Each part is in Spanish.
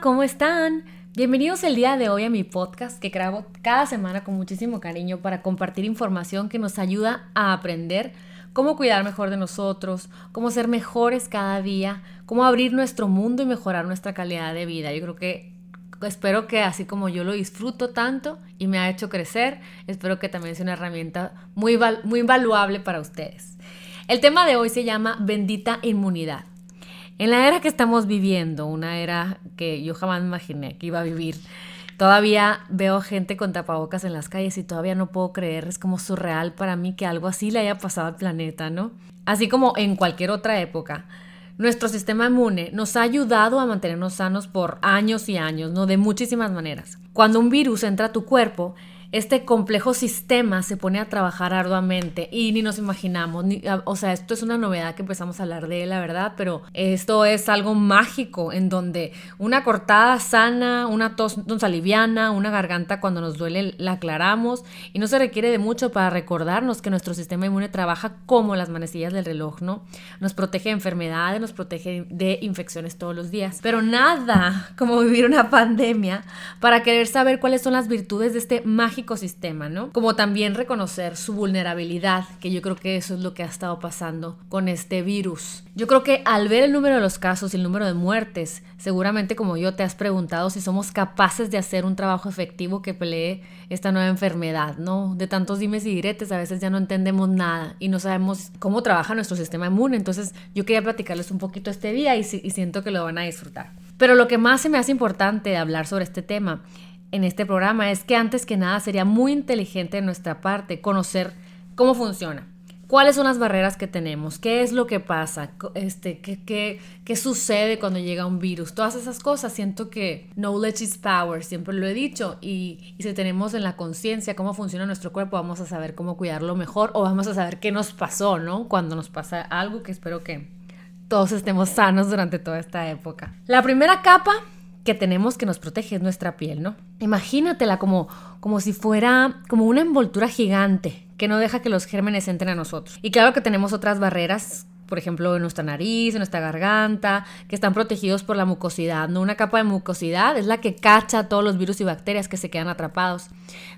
¿cómo están? Bienvenidos el día de hoy a mi podcast que grabo cada semana con muchísimo cariño para compartir información que nos ayuda a aprender cómo cuidar mejor de nosotros, cómo ser mejores cada día, cómo abrir nuestro mundo y mejorar nuestra calidad de vida. Yo creo que espero que así como yo lo disfruto tanto y me ha hecho crecer, espero que también sea una herramienta muy, muy invaluable para ustedes. El tema de hoy se llama bendita inmunidad. En la era que estamos viviendo, una era que yo jamás imaginé que iba a vivir, todavía veo gente con tapabocas en las calles y todavía no puedo creer, es como surreal para mí que algo así le haya pasado al planeta, ¿no? Así como en cualquier otra época. Nuestro sistema inmune nos ha ayudado a mantenernos sanos por años y años, ¿no? De muchísimas maneras. Cuando un virus entra a tu cuerpo, este complejo sistema se pone a trabajar arduamente y ni nos imaginamos, o sea, esto es una novedad que empezamos a hablar de la verdad, pero esto es algo mágico en donde una cortada sana, una tos, aliviana, una garganta cuando nos duele la aclaramos y no se requiere de mucho para recordarnos que nuestro sistema inmune trabaja como las manecillas del reloj, ¿no? Nos protege de enfermedades, nos protege de infecciones todos los días, pero nada como vivir una pandemia para querer saber cuáles son las virtudes de este mágico ecosistema, ¿no? Como también reconocer su vulnerabilidad, que yo creo que eso es lo que ha estado pasando con este virus. Yo creo que al ver el número de los casos y el número de muertes, seguramente como yo te has preguntado si somos capaces de hacer un trabajo efectivo que pelee esta nueva enfermedad, ¿no? De tantos dimes y diretes a veces ya no entendemos nada y no sabemos cómo trabaja nuestro sistema inmune. Entonces yo quería platicarles un poquito este día y, y siento que lo van a disfrutar. Pero lo que más se me hace importante de hablar sobre este tema en este programa es que antes que nada sería muy inteligente de nuestra parte conocer cómo funciona. ¿Cuáles son las barreras que tenemos? ¿Qué es lo que pasa? Este, ¿qué, qué, qué sucede cuando llega un virus? Todas esas cosas. Siento que knowledge is power, siempre lo he dicho. Y, y si tenemos en la conciencia cómo funciona nuestro cuerpo, vamos a saber cómo cuidarlo mejor o vamos a saber qué nos pasó, ¿no? Cuando nos pasa algo que espero que todos estemos sanos durante toda esta época. La primera capa que tenemos que nos protege es nuestra piel, ¿no? Imagínatela como, como si fuera como una envoltura gigante que no deja que los gérmenes entren a nosotros. Y claro que tenemos otras barreras por ejemplo, en nuestra nariz, en nuestra garganta, que están protegidos por la mucosidad. ¿no? Una capa de mucosidad es la que cacha todos los virus y bacterias que se quedan atrapados.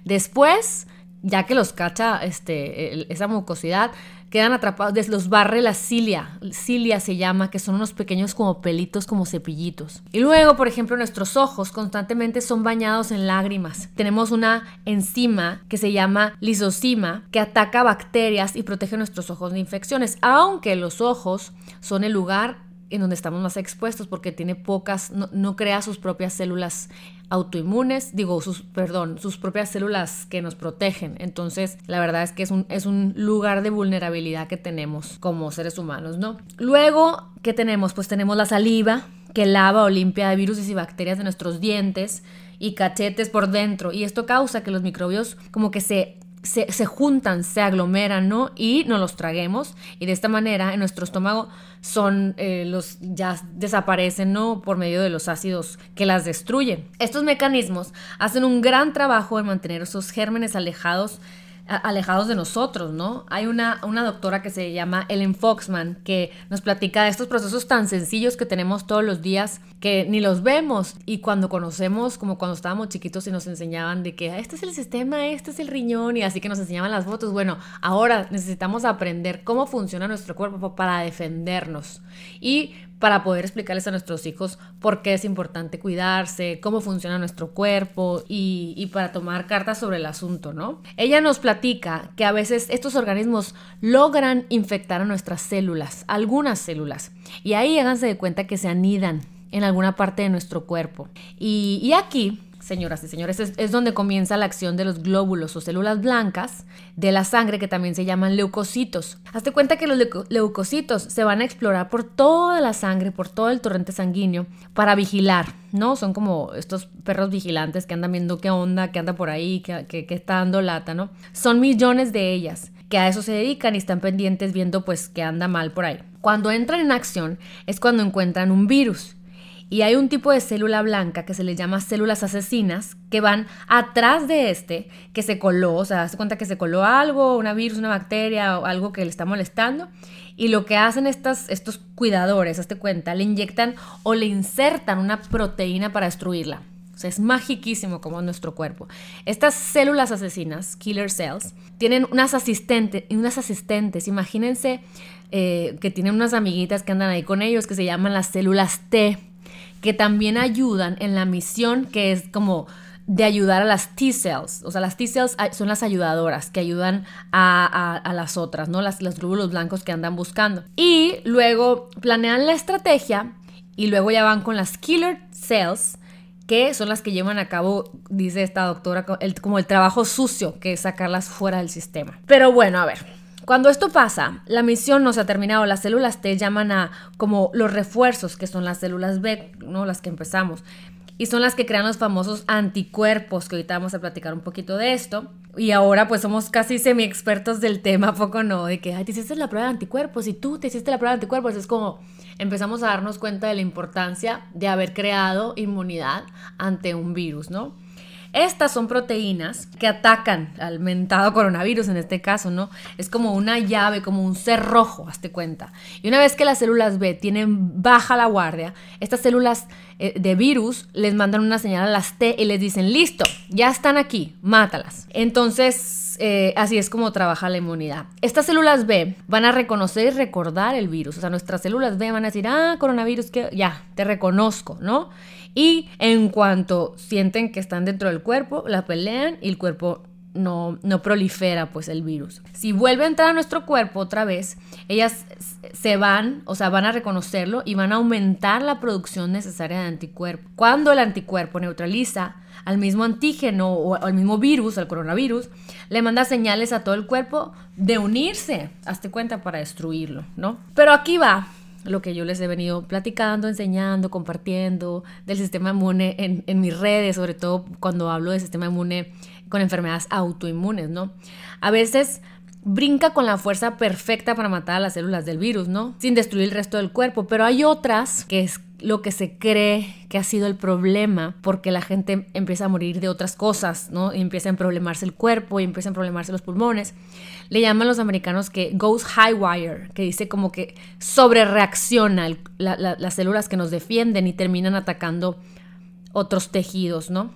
Después, ya que los cacha este, esa mucosidad, quedan atrapados, los barre la cilia, cilia se llama, que son unos pequeños como pelitos, como cepillitos. Y luego, por ejemplo, nuestros ojos constantemente son bañados en lágrimas. Tenemos una enzima que se llama lisocima, que ataca bacterias y protege nuestros ojos de infecciones, aunque los ojos son el lugar en donde estamos más expuestos porque tiene pocas, no, crea sus propias células autoinmunes, digo, sus, perdón, sus propias células que nos protegen. Entonces, la verdad es que es un, es un lugar de vulnerabilidad que tenemos como seres humanos, ¿no? Luego, ¿qué tenemos? Pues tenemos la saliva que lava o limpia de virus y bacterias de nuestros dientes y cachetes por dentro. Y esto causa que los microbios como que se se, juntan, se aglomeran, ¿no? Y nos los traguemos y de esta manera en nuestro estómago son eh, los ya desaparecen, ¿no? Por medio de los ácidos que las destruyen. Estos mecanismos hacen un gran trabajo en mantener esos gérmenes alejados alejados de nosotros, ¿no? Hay una, una doctora que se llama Ellen Foxman que nos platica de estos procesos tan sencillos que tenemos todos los días que ni los vemos y cuando conocemos, como cuando estábamos chiquitos y nos enseñaban de que este es el sistema, este es el riñón y así que nos enseñaban las fotos, bueno, ahora necesitamos aprender cómo funciona nuestro cuerpo para defendernos y para poder explicarles a nuestros hijos por qué es importante cuidarse, cómo funciona nuestro cuerpo y, para tomar cartas sobre el asunto, ¿no? Ella nos platica que a veces estos organismos logran infectar a nuestras células, algunas células, y ahí háganse de cuenta que se anidan en alguna parte de nuestro cuerpo. Y, y aquí señoras y señores, es, donde comienza la acción de los glóbulos o células blancas de la sangre que también se llaman leucocitos. Hazte cuenta que los leucocitos se van a explorar por toda la sangre, por todo el torrente sanguíneo para vigilar, ¿no? Son como estos perros vigilantes que andan viendo qué onda, qué anda por ahí, qué, qué está dando lata, ¿no? Son millones de ellas que a eso se dedican y están pendientes viendo pues que anda mal por ahí. Cuando entran en acción es cuando encuentran un virus y hay un tipo de célula blanca que se le llama células asesinas que van atrás de este que se coló, o sea, se cuenta que se coló algo, una virus, una bacteria o algo que le está molestando Y lo que hacen estas, estos cuidadores, hazte cuenta, le inyectan o le insertan una proteína para destruirla. O sea, es magiquísimo como nuestro cuerpo. Estas células asesinas, killer cells, tienen unas asistentes, unas asistentes. Imagínense eh, que tienen unas amiguitas que andan ahí con ellos que se llaman las células T, que también ayudan en la misión que es como de ayudar a las T-cells. O sea, las T-cells son las ayudadoras que ayudan a, las otras, ¿no? Las, los glóbulos blancos que andan buscando. Y luego planean la estrategia y luego ya van con las killer cells que son las que llevan a cabo, dice esta doctora, como el trabajo sucio, que es sacarlas fuera del sistema. Pero bueno, a ver, cuando esto pasa, la misión no se ha terminado, las células T llaman a como los refuerzos, que son las células B, ¿no? Las que empezamos y son las que crean los famosos anticuerpos, que ahorita vamos a platicar un poquito de esto. Y ahora pues somos casi semi expertos del tema, poco no, de que, ay, te hiciste la prueba de anticuerpos y tú te hiciste la prueba de anticuerpos. Es como empezamos a darnos cuenta de la importancia de haber creado inmunidad ante un virus, ¿no? Estas son proteínas que atacan al mentado coronavirus en este caso, ¿no? Es como una llave, como un cerrojo, hazte cuenta. Y una vez que las células B tienen baja la guardia, estas células eh, de virus les mandan una señal a las T y les dicen, listo, ya están aquí, mátalas. Entonces, eh, así es como trabaja la inmunidad. Estas células B van a reconocer y recordar el virus. O sea, nuestras células B van a decir, ah, coronavirus, que ya, te reconozco, ¿no? Y en cuanto sienten que están dentro del cuerpo, la pelean y el cuerpo no, no, prolifera pues el virus. Si vuelve a entrar a nuestro cuerpo otra vez, ellas se van, o sea, van a reconocerlo y van a aumentar la producción necesaria de anticuerpo. Cuando el anticuerpo neutraliza al mismo antígeno o al mismo virus, al coronavirus, le manda señales a todo el cuerpo de unirse, hazte cuenta, para destruirlo, ¿no? Pero aquí va lo que yo les he venido platicando, enseñando, compartiendo del sistema inmune en, en mis redes, sobre todo cuando hablo del sistema inmune con enfermedades autoinmunes, ¿no? A veces brinca con la fuerza perfecta para matar a las células del virus, ¿no? Sin destruir el resto del cuerpo, pero hay otras que es lo que se cree que ha sido el problema porque la gente empieza a morir de otras cosas, ¿no? Y empieza a problemarse el cuerpo y empiezan a problemarse los pulmones. Le llaman los americanos que goes high wire, que dice como que sobre reacciona las células que nos defienden y terminan atacando otros tejidos, ¿no?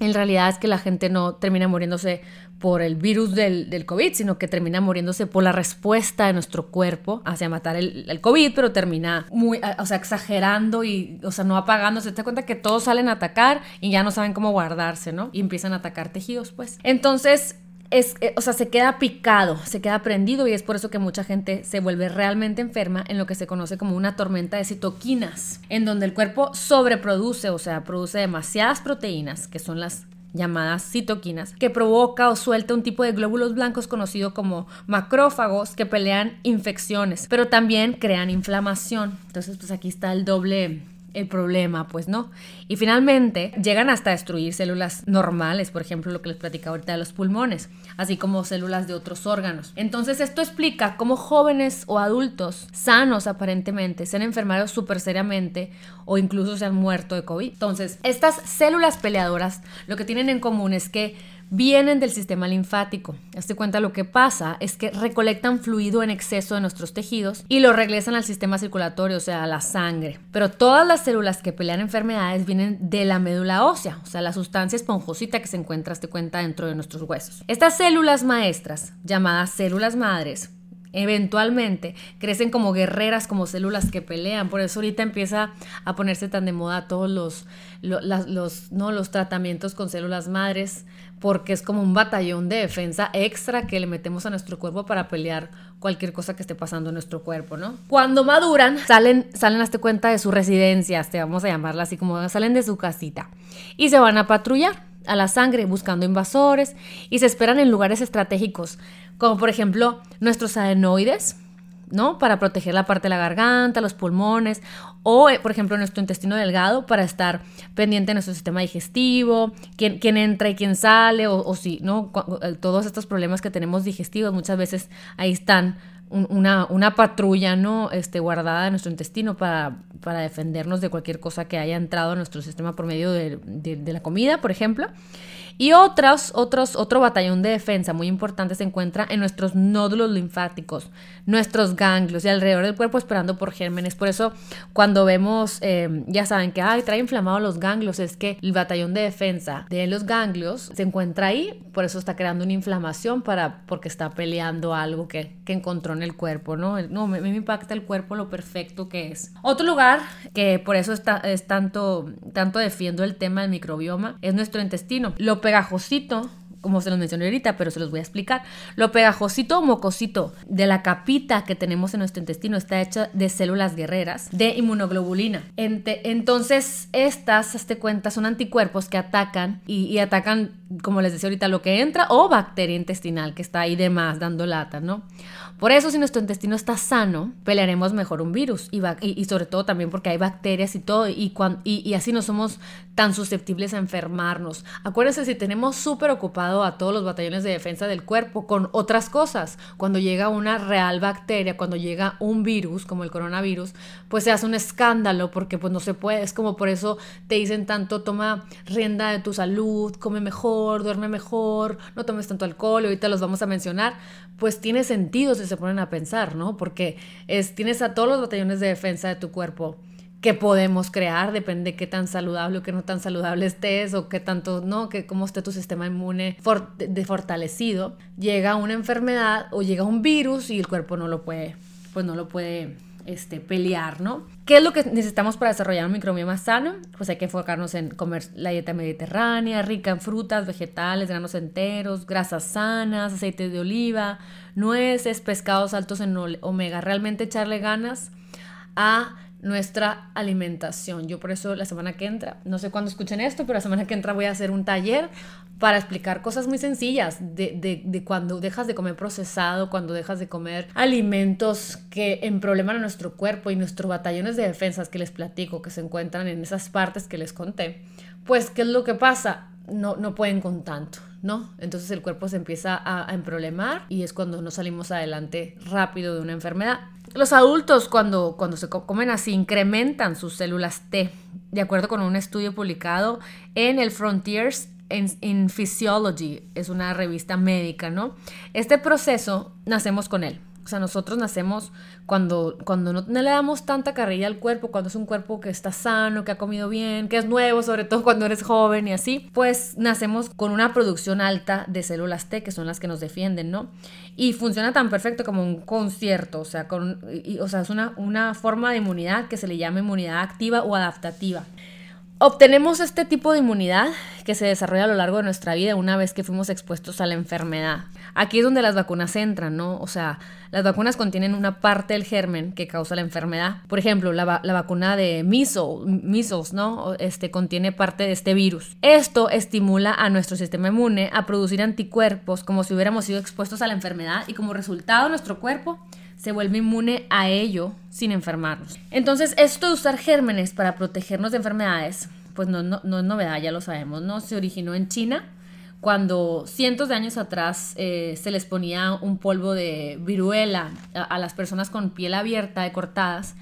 En realidad es que la gente no termina muriéndose por el virus del, COVID, sino que termina muriéndose por la respuesta de nuestro cuerpo hacia matar el, COVID, pero termina muy, o sea, exagerando y, o sea, no apagándose. Te das cuenta que todos salen a atacar y ya no saben cómo guardarse, ¿no? Y empiezan a atacar tejidos, pues. Entonces, es, eh, o sea, se queda picado, se queda prendido y es por eso que mucha gente se vuelve realmente enferma en lo que se conoce como una tormenta de citoquinas, en donde el cuerpo sobreproduce, o sea, produce demasiadas proteínas, que son las llamadas citoquinas, que provoca o suelta un tipo de glóbulos blancos conocido como macrófagos que pelean infecciones, pero también crean inflamación. Entonces, pues aquí está el doble el problema, pues no. Y finalmente llegan hasta destruir células normales, por ejemplo, lo que les platicaba ahorita de los pulmones, así como células de otros órganos. Entonces esto explica cómo jóvenes o adultos sanos aparentemente se han enfermado súper seriamente o incluso se han muerto de COVID. Entonces, estas células peleadoras lo que tienen en común es que vienen del sistema linfático. Hazte cuenta lo que pasa es que recolectan fluido en exceso de nuestros tejidos y lo regresan al sistema circulatorio, o sea, a la sangre. Pero todas las células que pelean enfermedades vienen de la médula ósea, o sea, la sustancia esponjosita que se encuentra, hazte cuenta, dentro de nuestros huesos. Estas células maestras, llamadas células madres, eventualmente crecen como guerreras, como células que pelean. Por eso ahorita empieza a ponerse tan de moda todos los, los, ¿no? los tratamientos con células madres, porque es como un batallón de defensa extra que le metemos a nuestro cuerpo para pelear cualquier cosa que esté pasando en nuestro cuerpo, ¿no? Cuando maduran, salen, salen hasta cuenta de su residencia, te vamos a llamarla así como salen de su casita y se van a patrullar a la sangre buscando invasores y se esperan en lugares estratégicos, como por ejemplo nuestros adenoides, ¿no? Para proteger la parte de la garganta, los pulmones, o eh, por ejemplo nuestro intestino delgado para estar pendiente de nuestro sistema digestivo, quién, quién entra y quién sale, o, si, ¿no? Eh, todos estos problemas que tenemos digestivos, muchas veces ahí están una, una, patrulla, ¿no? Este, guardada en nuestro intestino para, para, defendernos de cualquier cosa que haya entrado a nuestro sistema por medio de, de la comida, por ejemplo. Y otros, otros, otro batallón de defensa muy importante se encuentra en nuestros nódulos linfáticos, nuestros ganglios y alrededor del cuerpo esperando por gérmenes. Por eso cuando vemos, eh, ya saben que Ay, trae inflamados los ganglios, es que el batallón de defensa de los ganglios se encuentra ahí, por eso está creando una inflamación para, porque está peleando algo que, que encontró en el cuerpo, ¿no? No, me, me, impacta el cuerpo lo perfecto que es. Otro lugar que por eso está, es tanto, tanto defiendo el tema del microbioma es nuestro intestino. Lo pegajosito como se los mencioné ahorita, pero se los voy a explicar. Lo pegajosito o mocosito de la capita que tenemos en nuestro intestino está hecha de células guerreras de inmunoglobulina. Entonces, estas, hazte cuenta, son anticuerpos que atacan y, y, atacan, como les decía ahorita, lo que entra o bacteria intestinal que está ahí de más dando lata, ¿no? Por eso, si nuestro intestino está sano, pelearemos mejor un virus y, y, sobre todo también porque hay bacterias y todo y, y, así no somos tan susceptibles a enfermarnos. Acuérdense, si tenemos súper ocupado a todos los batallones de defensa del cuerpo con otras cosas, cuando llega una real bacteria, cuando llega un virus como el coronavirus, pues se hace un escándalo porque pues no se puede. Es como por eso te dicen tanto, toma rienda de tu salud, come mejor, duerme mejor, no tomes tanto alcohol, ahorita los vamos a mencionar, pues tiene sentido se ponen a pensar, ¿no? Porque es, tienes a todos los batallones de defensa de tu cuerpo que podemos crear, depende de qué tan saludable o qué no tan saludable estés o qué tanto, ¿no? Que cómo esté tu sistema inmune de fortalecido. Llega una enfermedad o llega un virus y el cuerpo no lo puede, pues no lo puede este, pelear, ¿no? ¿Qué es lo que necesitamos para desarrollar un microbioma sano? Pues hay que enfocarnos en comer la dieta mediterránea, rica en frutas, vegetales, granos enteros, grasas sanas, aceite de oliva, nueces, pescados altos en omega. Realmente echarle ganas a nuestra alimentación. Yo por eso la semana que entra, no sé cuándo escuchen esto, pero la semana que entra voy a hacer un taller para explicar cosas muy sencillas de, de, cuando dejas de comer procesado, cuando dejas de comer alimentos que emprobleman a nuestro cuerpo y nuestros batallones de defensas que les platico, que se encuentran en esas partes que les conté. Pues, ¿qué es lo que pasa? No, no pueden con tanto, ¿no? Entonces el cuerpo se empieza a, a emproblemar y es cuando no salimos adelante rápido de una enfermedad. Los adultos cuando, cuando se comen así incrementan sus células T, de acuerdo con un estudio publicado en el Frontiers in, Physiology, es una revista médica, ¿no? Este proceso nacemos con él. O sea, nosotros nacemos cuando, cuando no, le damos tanta carrilla al cuerpo, cuando es un cuerpo que está sano, que ha comido bien, que es nuevo, sobre todo cuando eres joven y así, pues nacemos con una producción alta de células T, que son las que nos defienden, ¿no? Y funciona tan perfecto como un concierto, o sea, con, o sea es una, una forma de inmunidad que se le llama inmunidad activa o adaptativa. Obtenemos este tipo de inmunidad que se desarrolla a lo largo de nuestra vida una vez que fuimos expuestos a la enfermedad. Aquí es donde las vacunas entran, ¿no? O sea, las vacunas contienen una parte del germen que causa la enfermedad. Por ejemplo, la, vacuna de measles, ¿no? Este contiene parte de este virus. Esto estimula a nuestro sistema inmune a producir anticuerpos como si hubiéramos sido expuestos a la enfermedad y como resultado nuestro cuerpo se vuelve inmune a ello sin enfermarnos. Entonces, esto de usar gérmenes para protegernos de enfermedades, pues no, es novedad, ya lo sabemos, ¿no? Se originó en China cuando cientos de años atrás eh, se les ponía un polvo de viruela a, a las personas con piel abierta de cortadas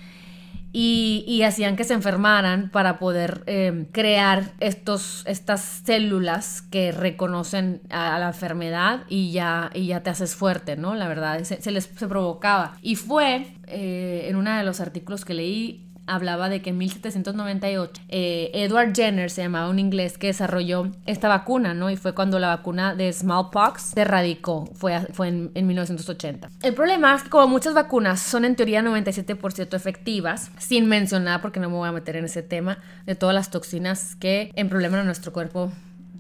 y, hacían que se enfermaran para poder em, crear estos, estas células que reconocen a, la enfermedad y ya, y ya te haces fuerte, ¿no? La verdad, se, les se provocaba. Y fue eh, en uno de los artículos que leí, hablaba de que en 1798 eh, Edward Jenner, se llamaba un inglés, que desarrolló esta vacuna, ¿no? Y fue cuando la vacuna de smallpox se erradicó, fue, fue en, en 1980. El problema es que como muchas vacunas son en teoría 97% efectivas, sin mencionar, porque no me voy a meter en ese tema, de todas las toxinas que en problemas a nuestro cuerpo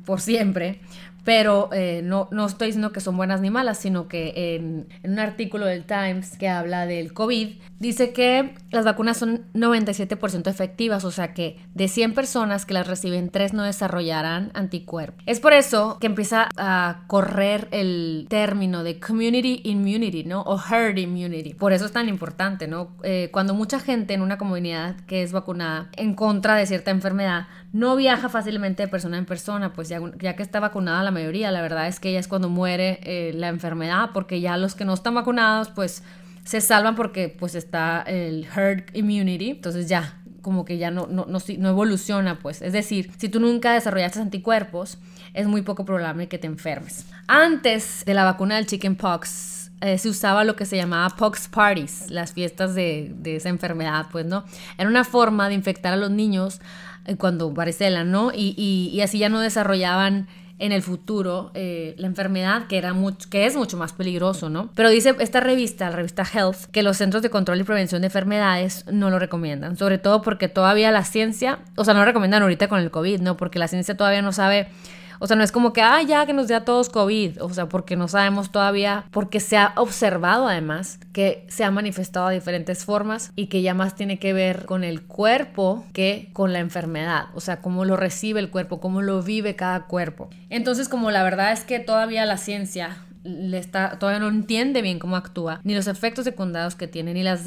por siempre, pero eh, no, no estoy diciendo que son buenas ni malas, sino que en, un artículo del Times que habla del COVID, dice que las vacunas son 97% efectivas, o sea que de 100 personas que las reciben, 3 no desarrollarán anticuerpos. Es por eso que empieza a correr el término de community immunity, ¿no? O herd immunity. Por eso es tan importante, ¿no? Eh, cuando mucha gente en una comunidad que es vacunada en contra de cierta enfermedad, no viaja fácilmente de persona en persona, pues ya, ya que está vacunada la mayoría, la verdad es que ya es cuando muere eh, la enfermedad, porque ya los que no están vacunados, pues se salvan porque pues está el herd immunity, entonces ya como que ya no, no, no, evoluciona, pues. Es decir, si tú nunca desarrollaste anticuerpos, es muy poco probable que te enfermes. Antes de la vacuna del chickenpox, eh, se usaba lo que se llamaba pox parties, las fiestas de, de, esa enfermedad, pues, ¿no? Era una forma de infectar a los niños eh, cuando varicela, ¿no? Y, y, así ya no desarrollaban en el futuro eh, la enfermedad, que, era mucho, que es mucho más peligroso, ¿no? Pero dice esta revista, la revista Health, que los centros de control y prevención de enfermedades no lo recomiendan, sobre todo porque todavía la ciencia, o sea, no lo recomiendan ahorita con el COVID, ¿no? Porque la ciencia todavía no sabe o sea, no es como que, ah, ya que nos dé a todos COVID. O sea, porque no sabemos todavía, porque se ha observado además que se ha manifestado de diferentes formas y que ya más tiene que ver con el cuerpo que con la enfermedad. O sea, cómo lo recibe el cuerpo, cómo lo vive cada cuerpo. Entonces, como la verdad es que todavía la ciencia le está, todavía no entiende bien cómo actúa, ni los efectos secundarios que tiene, ni las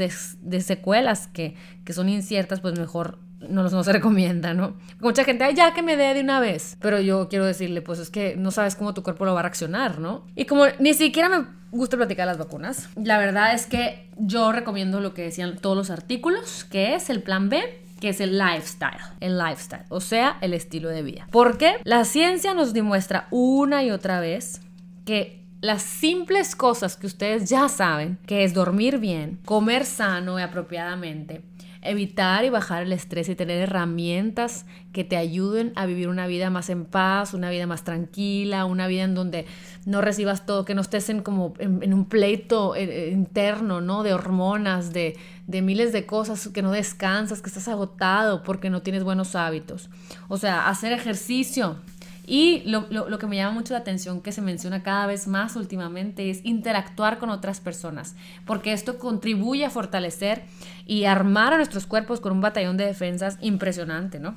secuelas que, que son inciertas, pues mejor no, no se recomienda, ¿no? Mucha gente, ay, ya que me dé de una vez. Pero yo quiero decirle, pues es que no sabes cómo tu cuerpo lo va a reaccionar, ¿no? Y como ni siquiera me gusta platicar las vacunas, la verdad es que yo recomiendo lo que decían todos los artículos, que es el plan B, que es el lifestyle, el lifestyle, o sea, el estilo de vida. Porque la ciencia nos demuestra una y otra vez que las simples cosas que ustedes ya saben, que es dormir bien, comer sano y apropiadamente, evitar y bajar el estrés y tener herramientas que te ayuden a vivir una vida más en paz, una vida más tranquila, una vida en donde no recibas todo, que no estés en como en, un pleito eh, eh, interno, ¿no? De hormonas, de, de miles de cosas, que no descansas, que estás agotado porque no tienes buenos hábitos. O sea, hacer ejercicio, y lo, lo, que me llama mucho la atención que se menciona cada vez más últimamente es interactuar con otras personas, porque esto contribuye a fortalecer y armar a nuestros cuerpos con un batallón de defensas impresionante, ¿no?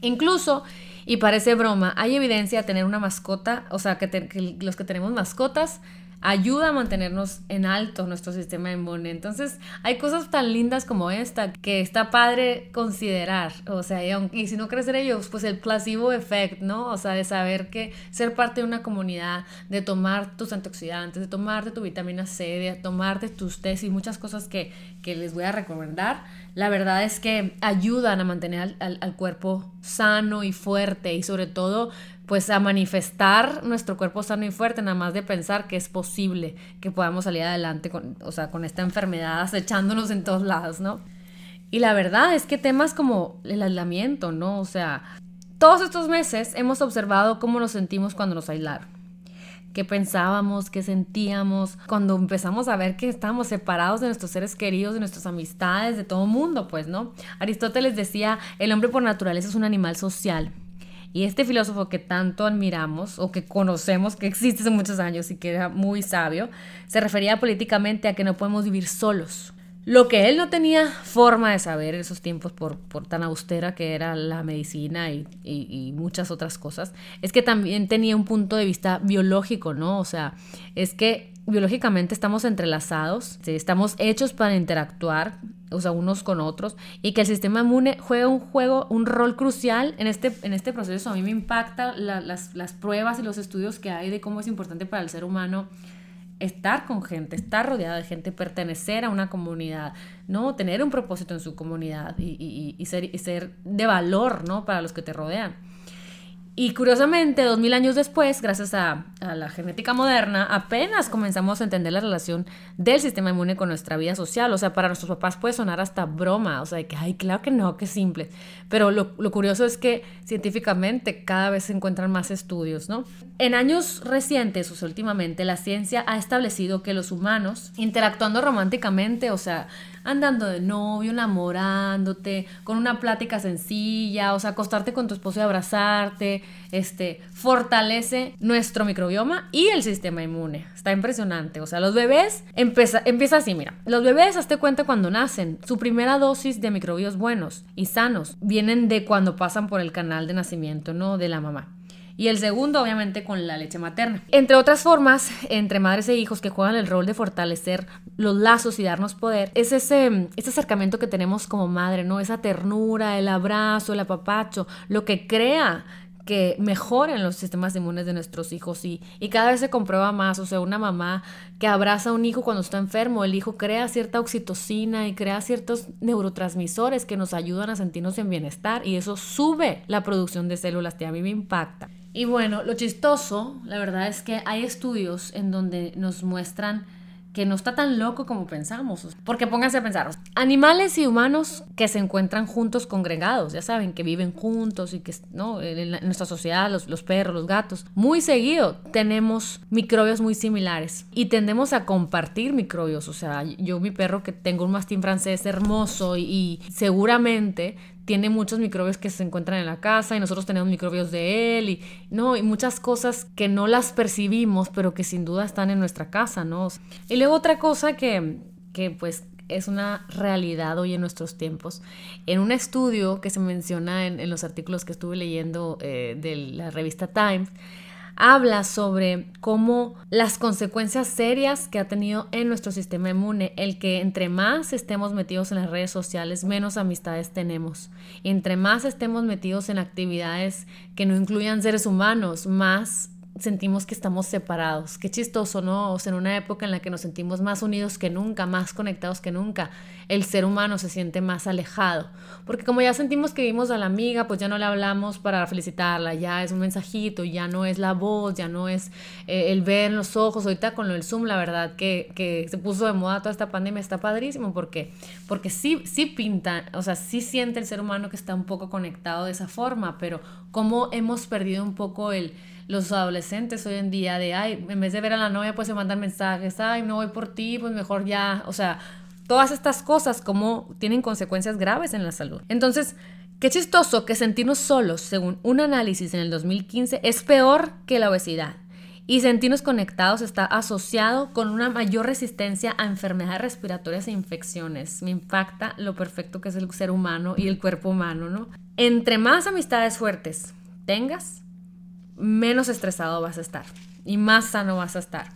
Incluso, y parece broma, hay evidencia de tener una mascota, o sea, que, que los que tenemos mascotas ayuda a mantenernos en alto nuestro sistema inmune. Entonces, hay cosas tan lindas como esta que está padre considerar. O sea, y, si no crees en ellos, pues el placebo effect, ¿no? O sea, de saber que ser parte de una comunidad, de tomar tus antioxidantes, de tomarte tu vitamina C, de tomarte tus tés y muchas cosas que, que les voy a recomendar, la verdad es que ayudan a mantener al, al cuerpo sano y fuerte y sobre todo pues a manifestar nuestro cuerpo sano y fuerte, nada más de pensar que es posible que podamos salir adelante con, o sea, con esta enfermedad acechándonos en todos lados, ¿no? Y la verdad es que temas como el aislamiento, ¿no? O sea, todos estos meses hemos observado cómo nos sentimos cuando nos aislaron. Qué pensábamos, qué sentíamos, cuando empezamos a ver que estábamos separados de nuestros seres queridos, de nuestras amistades, de todo mundo, pues, ¿no? Aristóteles decía, el hombre por naturaleza es un animal social y este filósofo que tanto admiramos o que conocemos, que existe hace muchos años y que era muy sabio, se refería políticamente a que no podemos vivir solos. Lo que él no tenía forma de saber en esos tiempos por, tan austera que era la medicina y, y, muchas otras cosas, es que también tenía un punto de vista biológico, ¿no? O sea, es que biológicamente estamos entrelazados, estamos hechos para interactuar, o sea, unos con otros, y que el sistema inmune juega un juego, un rol crucial en este, en este proceso. A mí me impacta las, las pruebas y los estudios que hay de cómo es importante para el ser humano estar con gente, estar rodeado de gente, pertenecer a una comunidad, ¿no? Tener un propósito en su comunidad y, y, y, ser, y ser de valor, ¿no? Para los que te rodean. Y curiosamente, dos mil años después, gracias a, la genética moderna, apenas comenzamos a entender la relación del sistema inmune con nuestra vida social. O sea, para nuestros papás puede sonar hasta broma, o sea, que, ay, claro que no, que simple. Pero lo, lo curioso es que científicamente cada vez se encuentran más estudios, ¿no? En años recientes, o sea, últimamente, la ciencia ha establecido que los humanos, interactuando románticamente, o sea, andando de novio, enamorándote, con una plática sencilla, o sea, acostarte con tu esposo y abrazarte, este, fortalece nuestro microbioma y el sistema inmune. Está impresionante. O sea, los bebés empieza, empieza así, mira. Los bebés, hazte cuenta cuando nacen, su primera dosis de microbios buenos y sanos vienen de cuando pasan por el canal de nacimiento, ¿no? De la mamá y el segundo obviamente con la leche materna. Entre otras formas, entre madres e hijos que juegan el rol de fortalecer los lazos y darnos poder, es ese, ese acercamiento que tenemos como madre, ¿no? Esa ternura, el abrazo, el apapacho, lo que crea que mejoren los sistemas inmunes de nuestros hijos y, y cada vez se comprueba más, o sea, una mamá que abraza a un hijo cuando está enfermo, el hijo crea cierta oxitocina y crea ciertos neurotransmisores que nos ayudan a sentirnos en bienestar y eso sube la producción de células T, a mí me impacta. Y bueno, lo chistoso, la verdad es que hay estudios en donde nos muestran que no está tan loco como pensamos. Porque pónganse a pensar, animales y humanos que se encuentran juntos congregados, ya saben, que viven juntos y que, ¿no? En, nuestra sociedad, los, los, perros, los gatos, muy seguido tenemos microbios muy similares y tendemos a compartir microbios. O sea, yo mi perro que tengo un mastín francés hermoso y, y seguramente tiene muchos microbios que se encuentran en la casa y nosotros tenemos microbios de él y no y muchas cosas que no las percibimos pero que sin duda están en nuestra casa no y luego otra cosa que que pues es una realidad hoy en nuestros tiempos. En un estudio que se menciona en, los artículos que estuve leyendo eh, de la revista Times, habla sobre cómo las consecuencias serias que ha tenido en nuestro sistema inmune, el que entre más estemos metidos en las redes sociales, menos amistades tenemos. entre más estemos metidos en actividades que no incluyan seres humanos, más sentimos que estamos separados. Qué chistoso, ¿no? O sea, en una época en la que nos sentimos más unidos que nunca, más conectados que nunca, el ser humano se siente más alejado. Porque como ya sentimos que vimos a la amiga, pues ya no le hablamos para felicitarla, ya es un mensajito, ya no es la voz, ya no es eh, el ver en los ojos. Ahorita con lo del Zoom, la verdad que, que, se puso de moda toda esta pandemia, está padrísimo, porque, porque sí, sí pinta, o sea, sí siente el ser humano que está un poco conectado de esa forma, pero cómo hemos perdido un poco el los adolescentes hoy en día de, ay, en vez de ver a la novia, pues se mandan mensajes, ay, no voy por ti, pues mejor ya, o sea, todas estas cosas como tienen consecuencias graves en la salud. Entonces, qué chistoso que sentirnos solos, según un análisis en el 2015, es peor que la obesidad. Y sentirnos conectados está asociado con una mayor resistencia a enfermedades respiratorias e infecciones. Me impacta lo perfecto que es el ser humano y el cuerpo humano, ¿no? Entre más amistades fuertes tengas, menos estresado vas a estar y más sano vas a estar.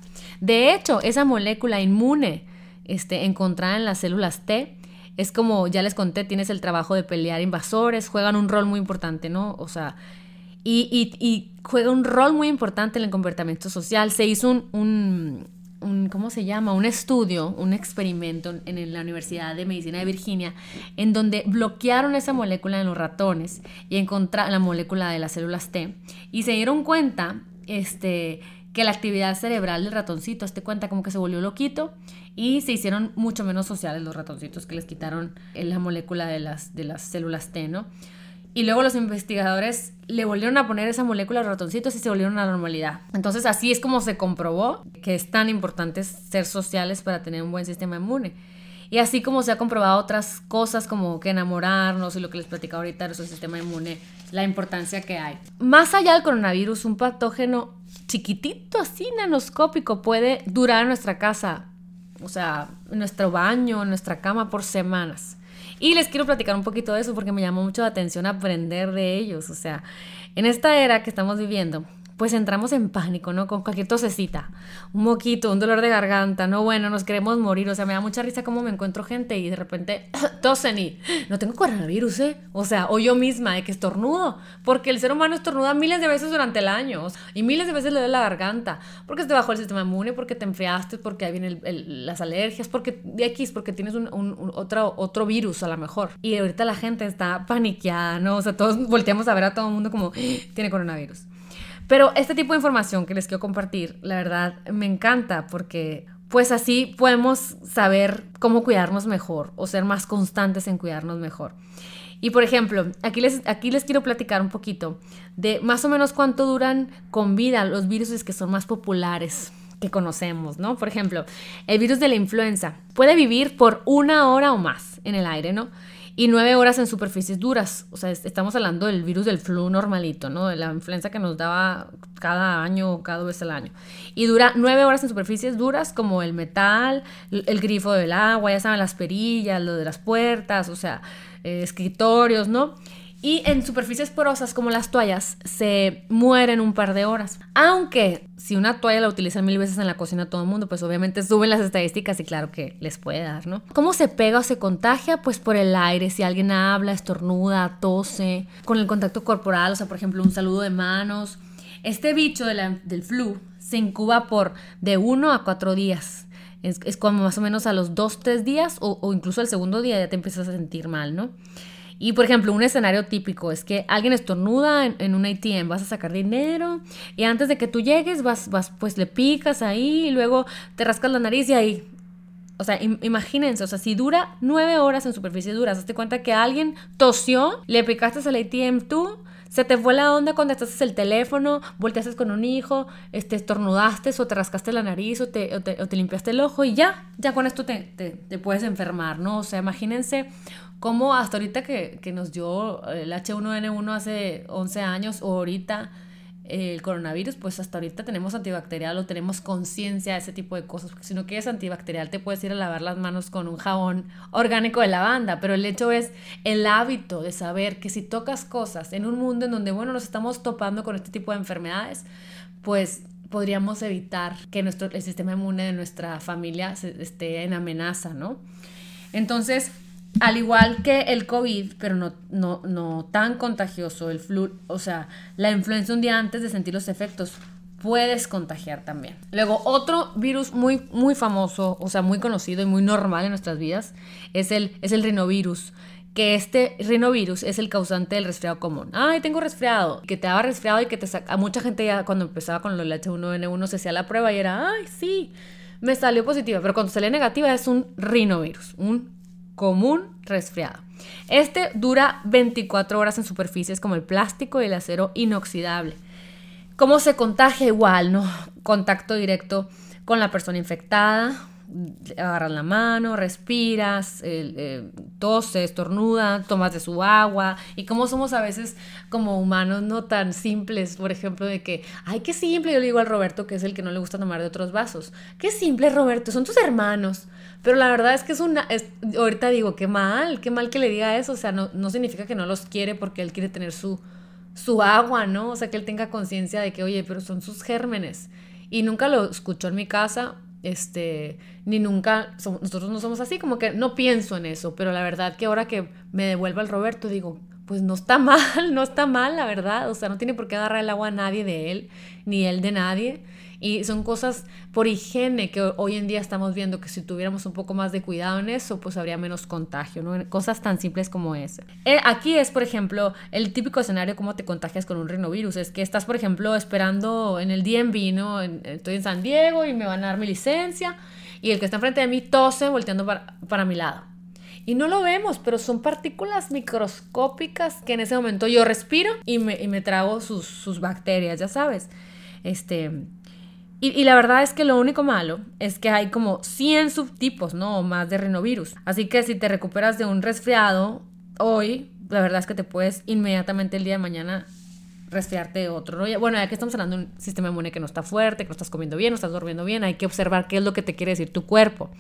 De hecho, esa molécula inmune este, encontrada en las células T es como, ya les conté, tienes el trabajo de pelear invasores, juegan un rol muy importante, ¿no? O sea, y, juega un rol muy importante en el comportamiento social. Se hizo un, ¿cómo se llama? Un estudio, un experimento en la Universidad de Medicina de Virginia, en donde bloquearon esa molécula en los ratones y encontraron la molécula de las células T y se dieron cuenta este, que la actividad cerebral del ratoncito, este cuenta como que se volvió loquito y se hicieron mucho menos sociales los ratoncitos que les quitaron la molécula de las, de las células T, ¿no? Y luego los investigadores le volvieron a poner esa molécula a ratoncitos y se volvieron a la normalidad. Entonces así es como se comprobó que es tan importante ser sociales para tener un buen sistema inmune. Y así como se ha comprobado otras cosas como que enamorarnos y lo que les platicaba ahorita de nuestro sistema inmune, la importancia que hay. Más allá del coronavirus, un patógeno chiquitito así nanoscópico puede durar en nuestra casa, o sea, en nuestro baño, en nuestra cama por semanas. Y les quiero platicar un poquito de eso porque me llamó mucho la atención aprender de ellos. O sea, en esta era que estamos viviendo, pues entramos en pánico, ¿no? Con cualquier tosecita, un moquito, un dolor de garganta, no, bueno, nos queremos morir, o sea, me da mucha risa cómo me encuentro gente y de repente tosen y no tengo coronavirus, ¿eh? O sea, o yo misma, de que estornudo, porque el ser humano estornuda miles de veces durante el año, y miles de veces le duele la garganta, porque te bajó el sistema inmune, porque te enfriaste, porque ahí vienen las alergias, porque de X, porque tienes un, otro, otro virus a lo mejor. Y ahorita la gente está paniqueada, ¿no? O sea, todos volteamos a ver a todo el mundo como, ¡Ah! tiene coronavirus. Pero este tipo de información que les quiero compartir, la verdad, me encanta porque pues así podemos saber cómo cuidarnos mejor o ser más constantes en cuidarnos mejor. Y por ejemplo, aquí les, aquí les quiero platicar un poquito de más o menos cuánto duran con vida los virus que son más populares que conocemos, ¿no? Por ejemplo, el virus de la influenza puede vivir por una hora o más en el aire, ¿no? Y nueve horas en superficies duras. O sea, estamos hablando del virus del flu normalito, ¿no? De la influenza que nos daba cada año o cada vez al año. Y dura nueve horas en superficies duras como el metal, el grifo del agua, ya saben, las perillas, lo de las puertas, o sea, eh, escritorios, ¿no? Y en superficies porosas como las toallas se mueren un par de horas. Aunque si una toalla la utilizan mil veces en la cocina todo el mundo, pues obviamente suben las estadísticas y claro que les puede dar, ¿no? ¿Cómo se pega o se contagia? Pues por el aire, si alguien habla, estornuda, tose, con el contacto corporal, o sea, por ejemplo, un saludo de manos. Este bicho del flu se incuba por de uno a cuatro días. Es, como más o menos a los dos, tres días o, o incluso el segundo día ya te empiezas a sentir mal, ¿no? Y por ejemplo, un escenario típico es que alguien estornuda en, un ATM, vas a sacar dinero y antes de que tú llegues vas, vas, pues le picas ahí y luego te rascas la nariz y ahí. O sea, imagínense, o sea, si dura nueve horas en superficie dura, hazte cuenta que alguien tosió, le picaste al ATM tú, se te fue la onda cuando estás el teléfono, volteaste con un hijo, este, estornudaste o te rascaste la nariz o te, o te, limpiaste el ojo y ya, ya con esto te, te, te, puedes enfermar, ¿no? O sea, imagínense como hasta ahorita que, nos dio el H1N1 hace 11 años o ahorita el coronavirus, pues hasta ahorita tenemos antibacterial o tenemos conciencia de ese tipo de cosas, si no quieres antibacterial te puedes ir a lavar las manos con un jabón orgánico de lavanda, pero el hecho es el hábito de saber que si tocas cosas en un mundo en donde, bueno, nos estamos topando con este tipo de enfermedades, pues podríamos evitar que nuestro, el sistema inmune de nuestra familia esté en amenaza, ¿no? Entonces, al igual que el COVID, pero no, no, no tan contagioso, el flu, o sea, la influenza un día antes de sentir los efectos, puedes contagiar también. Luego, otro virus muy, muy famoso, o sea, muy conocido y muy normal en nuestras vidas, es el, es el rinovirus. Que este rinovirus es el causante del resfriado común. Ay, tengo resfriado. Que te daba resfriado y que te saca. Mucha gente ya cuando empezaba con del H1N1 se hacía la prueba y era, ay, sí, me salió positiva. Pero cuando sale negativa es un rinovirus, un común resfriado. Este dura 24 horas en superficies como el plástico y el acero inoxidable. ¿Cómo se contagia? Igual, ¿no? Contacto directo con la persona infectada, agarras la mano, respiras, eh, toses, estornuda, tomas de su agua. Y como somos a veces como humanos no tan simples, por ejemplo, de que, ay, qué simple, yo le digo al Roberto, que es el que no le gusta tomar de otros vasos. Qué simple, Roberto, son tus hermanos. Pero la verdad es que es una, ahorita digo, qué mal, qué mal que le diga eso. O sea, no, no significa que no los quiere porque él quiere tener su, su agua, ¿no? O sea, que él tenga conciencia de que, oye, pero son sus gérmenes. Y nunca lo escuchó en mi casa, este, ni nunca, nosotros no somos así, como que no pienso en eso, pero la verdad que ahora que me devuelva el Roberto, digo, pues no está mal, no está mal, la verdad, o sea, no tiene por qué agarrar el agua a nadie de él, ni él de nadie, y son cosas por higiene que hoy en día estamos viendo que si tuviéramos un poco más de cuidado en eso, pues habría menos contagio, ¿no? Cosas tan simples como ese. Eh, aquí es, por ejemplo, el típico escenario cómo te contagias con un rinovirus. Es que estás, por ejemplo, esperando en el DMV, ¿no? estoy en San Diego y me van a dar mi licencia y el que está enfrente de mí tose volteando para, para mi lado. Y no lo vemos, pero son partículas microscópicas que en ese momento yo respiro y me, y me trago sus, sus bacterias, ya sabes. Este, y, la verdad es que lo único malo es que hay como 100 subtipos, ¿no? O más de rinovirus. Así que si te recuperas de un resfriado hoy, la verdad es que te puedes inmediatamente el día de mañana resfriarte de otro. ¿no? Bueno, ya que estamos hablando de un sistema inmune que no está fuerte, que no estás comiendo bien, no estás durmiendo bien, hay que observar qué es lo que te quiere decir tu cuerpo.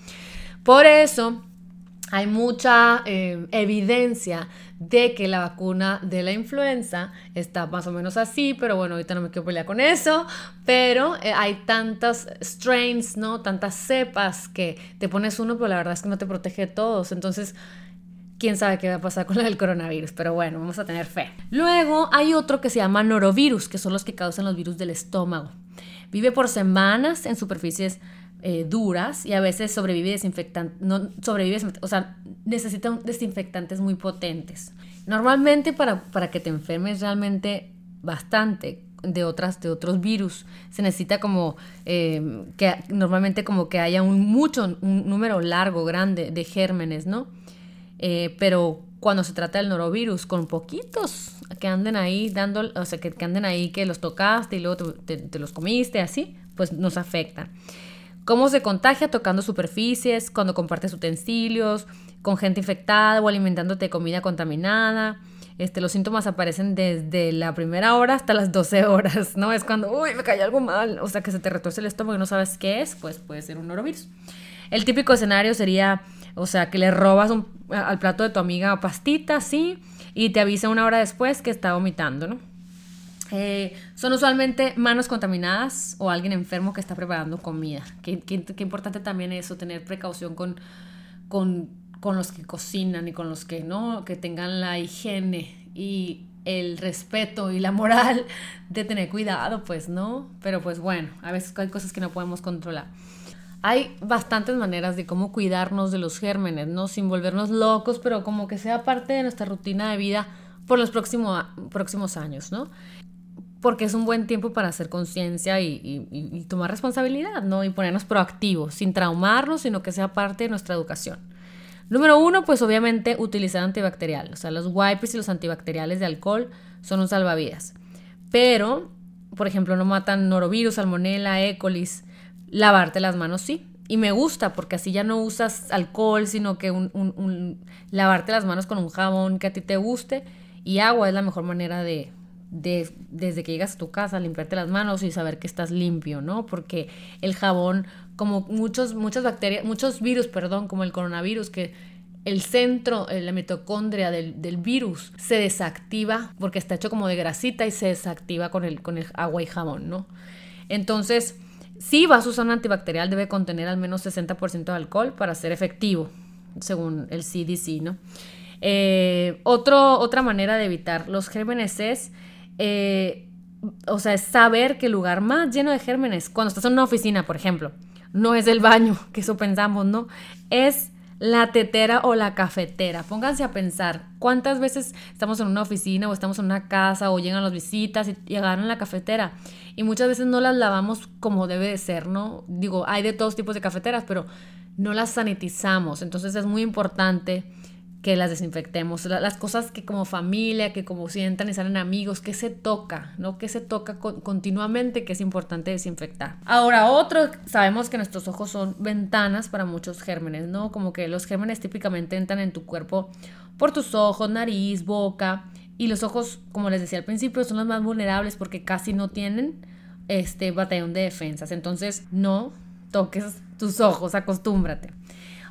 Por eso hay mucha eh, evidencia de que la vacuna de la influenza está más o menos así, pero bueno, ahorita no me quiero pelear con eso, pero eh, hay tantas strains, ¿no? Tantas cepas que te pones uno, pero la verdad es que no te protege todos, entonces quién sabe qué va a pasar con el coronavirus, pero bueno, vamos a tener fe. Luego hay otro que se llama norovirus, que son los que causan los virus del estómago. Vive por semanas en superficies eh, duras y a veces sobrevive desinfectante, no sobrevive, o sea, necesitan desinfectantes muy potentes. Normalmente para, para que te enfermes realmente bastante de otras de otros virus se necesita como eh, que normalmente como que haya un mucho un número largo grande de gérmenes no eh, pero cuando se trata del norovirus con poquitos que anden ahí dando o sea que, que anden ahí que los tocaste y luego te, te los comiste así pues nos afecta ¿Cómo se contagia tocando superficies, cuando compartes utensilios, con gente infectada o alimentándote de comida contaminada? Este, los síntomas aparecen desde la primera hora hasta las 12 horas, ¿no? Es cuando, uy, me cayó algo mal, o sea, que se te retorce el estómago y no sabes qué es, pues puede ser un norovirus. El típico escenario sería, o sea, que le robas al plato de tu amiga pastita, ¿sí? y te avisa una hora después que está vomitando, ¿no? Eh, son usualmente manos contaminadas o alguien enfermo que está preparando comida. Qué, importante también eso, tener precaución con, con, con, los que cocinan y con los que no, que tengan la higiene y el respeto y la moral de tener cuidado, pues no. Pero pues bueno, a veces hay cosas que no podemos controlar. Hay bastantes maneras de cómo cuidarnos de los gérmenes, ¿no? Sin volvernos locos, pero como que sea parte de nuestra rutina de vida por los próximos, próximos años, ¿no? Porque es un buen tiempo para hacer conciencia y, tomar responsabilidad, ¿no? Y ponernos proactivos, sin traumarnos, sino que sea parte de nuestra educación. Número uno, pues obviamente utilizar antibacterial. O sea, los wipes y los antibacteriales de alcohol son un salvavidas. Pero, por ejemplo, no matan norovirus, salmonella, E. coli. Lavarte las manos sí. Y me gusta porque así ya no usas alcohol, sino que un, lavarte las manos con un jabón que a ti te guste y agua es la mejor manera de, desde que llegas a tu casa, limpiarte las manos y saber que estás limpio, ¿no? Porque el jabón, como muchos, muchas bacterias, muchos virus, perdón, como el coronavirus, que el centro, eh, la mitocondria del, virus se desactiva porque está hecho como de grasita y se desactiva con el, con el agua y jabón, ¿no? Entonces, si vas a usar un antibacterial, debe contener al menos 60% de alcohol para ser efectivo, según el CDC, ¿no? Eh, otra manera de evitar los gérmenes es eh, o sea, es saber que el lugar más lleno de gérmenes, cuando estás en una oficina, por ejemplo, no es el baño, que eso pensamos, ¿no? Es la tetera o la cafetera. Pónganse a pensar cuántas veces estamos en una oficina o estamos en una casa o llegan las visitas y, y agarran la cafetera. Y muchas veces no las lavamos como debe de ser, ¿no? Digo, hay de todos tipos de cafeteras, pero no las sanitizamos. Entonces es muy importante que las desinfectemos, las cosas que como familia, que como sientan y salen amigos, que se toca, ¿no? Que se toca continuamente, que es importante desinfectar. Ahora, otro, sabemos que nuestros ojos son ventanas para muchos gérmenes, ¿no? Como que los gérmenes típicamente entran en tu cuerpo por tus ojos, nariz, boca, y los ojos, como les decía al principio, son los más vulnerables porque casi no tienen este batallón de defensas. Entonces, no toques tus ojos, acostúmbrate.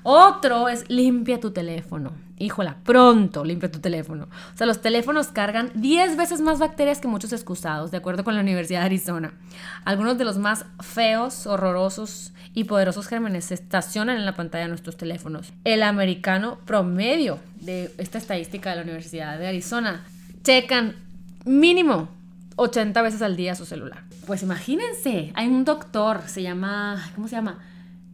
Otro es limpia tu teléfono. Híjola, pronto limpia tu teléfono. O sea, los teléfonos cargan 10 veces más bacterias que muchos excusados, de acuerdo con la Universidad de Arizona. Algunos de los más feos, horrorosos y poderosos gérmenes se estacionan en la pantalla de nuestros teléfonos. El americano promedio de esta estadística de la Universidad de Arizona checan mínimo 80 veces al día su celular. Pues imagínense, hay un doctor, se llama, ¿cómo se llama?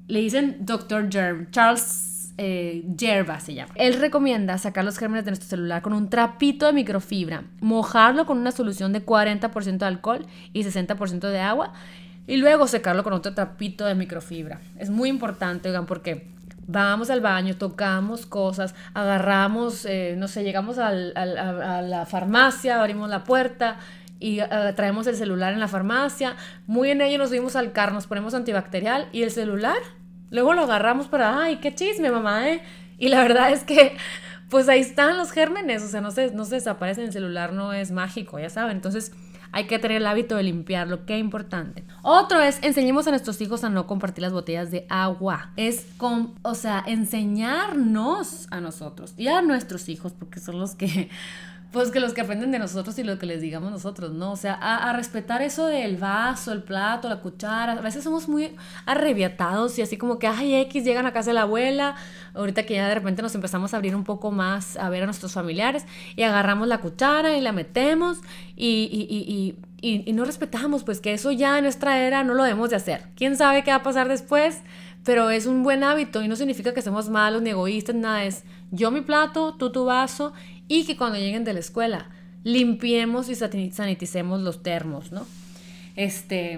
Le dicen Dr. Germ, Charles eh, Gerva se llama. Él recomienda sacar los gérmenes de nuestro celular con un trapito de microfibra, mojarlo con una solución de 40% de alcohol y 60% de agua y luego secarlo con otro trapito de microfibra. Es muy importante, oigan, porque vamos al baño, tocamos cosas, agarramos, eh, no sé, llegamos a la farmacia, abrimos la puerta, y eh, traemos el celular en la farmacia, muy en ello nos subimos al carro, nos ponemos antibacterial y el celular, luego lo agarramos para, ay, qué chisme, mamá, ¿eh? Y la verdad es que, pues ahí están los gérmenes, o sea, no se, no se desaparecen, el celular no es mágico, ya saben, entonces hay que tener el hábito de limpiarlo, qué importante. Otro es, enseñemos a nuestros hijos a no compartir las botellas de agua. Es, con, o sea, enseñarnos a nosotros y a nuestros hijos, porque son los que pues que los que aprenden de nosotros y lo que les digamos nosotros, ¿no? O sea, a, respetar eso del vaso, el plato, la cuchara. A veces somos muy arrebiatados y así como que, ay, X, llegan a casa de la abuela. Ahorita que ya de repente nos empezamos a abrir un poco más a ver a nuestros familiares y agarramos la cuchara y la metemos y, y, y, y no respetamos, pues que eso ya en nuestra era no lo debemos de hacer. ¿Quién sabe qué va a pasar después? Pero es un buen hábito y no significa que seamos malos ni egoístas, nada. Es yo mi plato, tú tu vaso y que cuando lleguen de la escuela limpiemos y saniticemos los termos, ¿no? Este,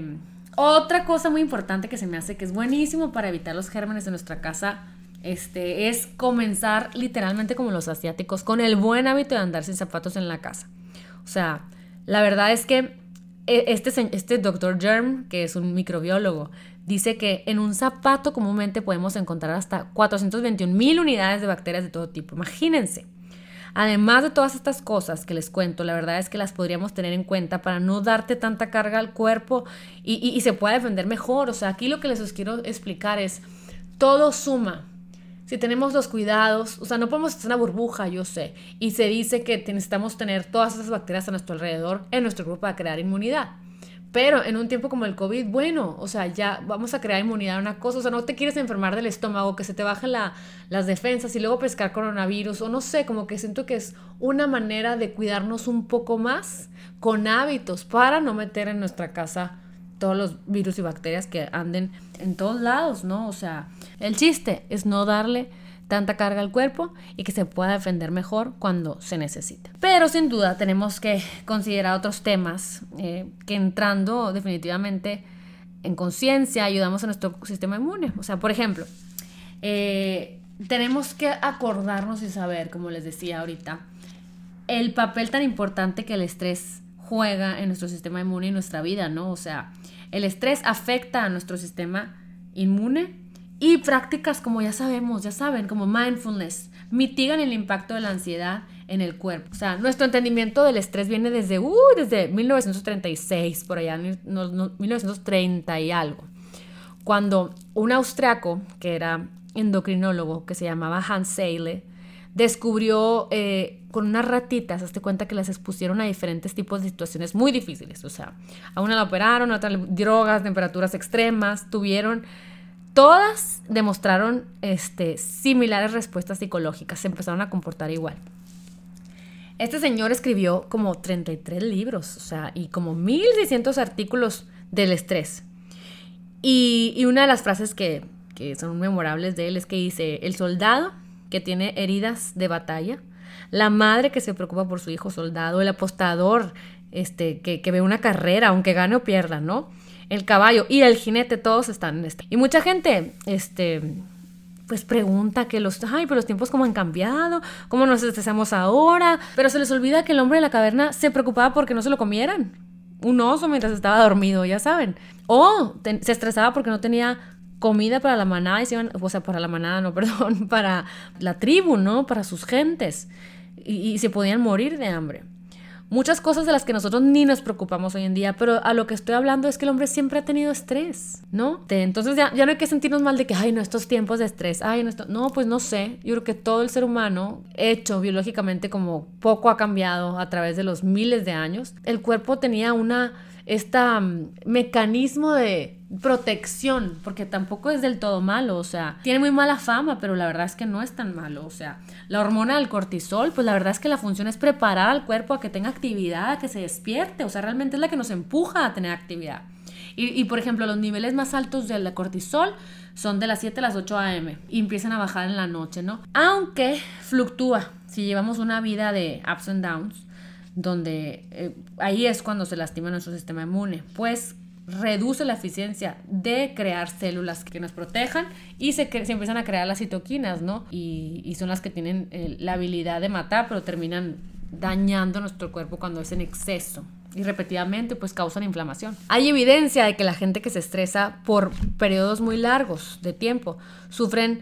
otra cosa muy importante que se me hace que es buenísimo para evitar los gérmenes de nuestra casa este, es comenzar literalmente como los asiáticos, con el buen hábito de andar sin zapatos en la casa. O sea, la verdad es que e, este, este doctor Germ, que es un microbiólogo, dice que en un zapato comúnmente podemos encontrar hasta 421 mil unidades de bacterias de todo tipo. Imagínense. Además de todas estas cosas que les cuento, la verdad es que las podríamos tener en cuenta para no darte tanta carga al cuerpo y, se pueda defender mejor. O sea, aquí lo que les quiero explicar es, todo suma. si tenemos los cuidados, o sea, no podemos en una burbuja, yo sé, y se dice que necesitamos tener todas esas bacterias a nuestro alrededor en nuestro grupo para crear inmunidad. Pero en un tiempo como el COVID, bueno, o sea, ya vamos a crear inmunidad a una cosa, o sea, no te quieres enfermar del estómago, que se te bajen las defensas y luego pescar coronavirus, o no sé, como que siento que es una manera de cuidarnos un poco más con hábitos para no meter en nuestra casa todos los virus y bacterias que anden en todos lados, ¿no? O sea, el chiste es no darle tanta carga al cuerpo y que se pueda defender mejor cuando se necesite. Pero sin duda tenemos que considerar otros temas eh, que entrando definitivamente en conciencia ayudamos a nuestro sistema inmune. O sea, por ejemplo, eh, tenemos que acordarnos y saber, como les decía ahorita, el papel tan importante que el estrés juega en nuestro sistema inmune y nuestra vida, ¿no? O sea, el estrés afecta a nuestro sistema inmune y prácticas como ya sabemos, ya saben, como mindfulness, mitigan el impacto de la ansiedad en el cuerpo. O sea, nuestro entendimiento del estrés viene desde, desde 1936, por allá, 1930 y algo. Cuando un austriaco, que era endocrinólogo, que se llamaba Hans Seyle, descubrió eh, con unas ratitas, hazte cuenta que las expusieron a diferentes tipos de situaciones muy difíciles. O sea, a una la operaron, a otra drogas, temperaturas extremas, tuvieron Todas demostraron este, similares respuestas psicológicas, se empezaron a comportar igual. Este señor escribió como 33 libros, o sea, y como 1600 artículos del estrés. Y, una de las frases que, que son memorables de él es que dice, el soldado que tiene heridas de batalla, la madre que se preocupa por su hijo soldado, el apostador este, que, que ve una carrera, aunque gane o pierda, ¿no? El caballo y el jinete, todos están en este. Y mucha gente, este, pues pregunta que los, ay, pero los tiempos cómo han cambiado, cómo nos estresamos ahora, pero se les olvida que el hombre de la caverna se preocupaba porque no se lo comieran. Un oso mientras estaba dormido, ya saben. O se estresaba porque no tenía comida para la manada y se iban, o sea, para la manada, no, perdón, para la tribu, ¿no? Para sus gentes. y se podían morir de hambre muchas cosas de las que nosotros ni nos preocupamos hoy en día, pero a lo que estoy hablando es que el hombre siempre ha tenido estrés, ¿no? Entonces ya, ya no hay que sentirnos mal de que, ay, no, estos tiempos de estrés, ay, no, esto... no, pues no sé, yo creo que todo el ser humano, hecho biológicamente como poco ha cambiado a través de los miles de años, el cuerpo tenía una este mecanismo de protección, porque tampoco es del todo malo, o sea, tiene muy mala fama, pero la verdad es que no es tan malo, o sea, la hormona del cortisol, pues la verdad es que la función es preparar al cuerpo a que tenga actividad, a que se despierte, o sea, realmente es la que nos empuja a tener actividad. Y, por ejemplo, los niveles más altos del cortisol son de las 7 a las 8 a.m. y empiezan a bajar en la noche, ¿no? Aunque fluctúa, si llevamos una vida de ups and downs, donde eh, ahí es cuando se lastima nuestro sistema inmune, pues reduce la eficiencia de crear células que nos protejan y se, empiezan a crear las citoquinas, ¿no? Y, son las que tienen eh, la habilidad de matar, pero terminan dañando nuestro cuerpo cuando es en exceso y repetidamente pues causan inflamación. Hay evidencia de que la gente que se estresa por periodos muy largos de tiempo sufren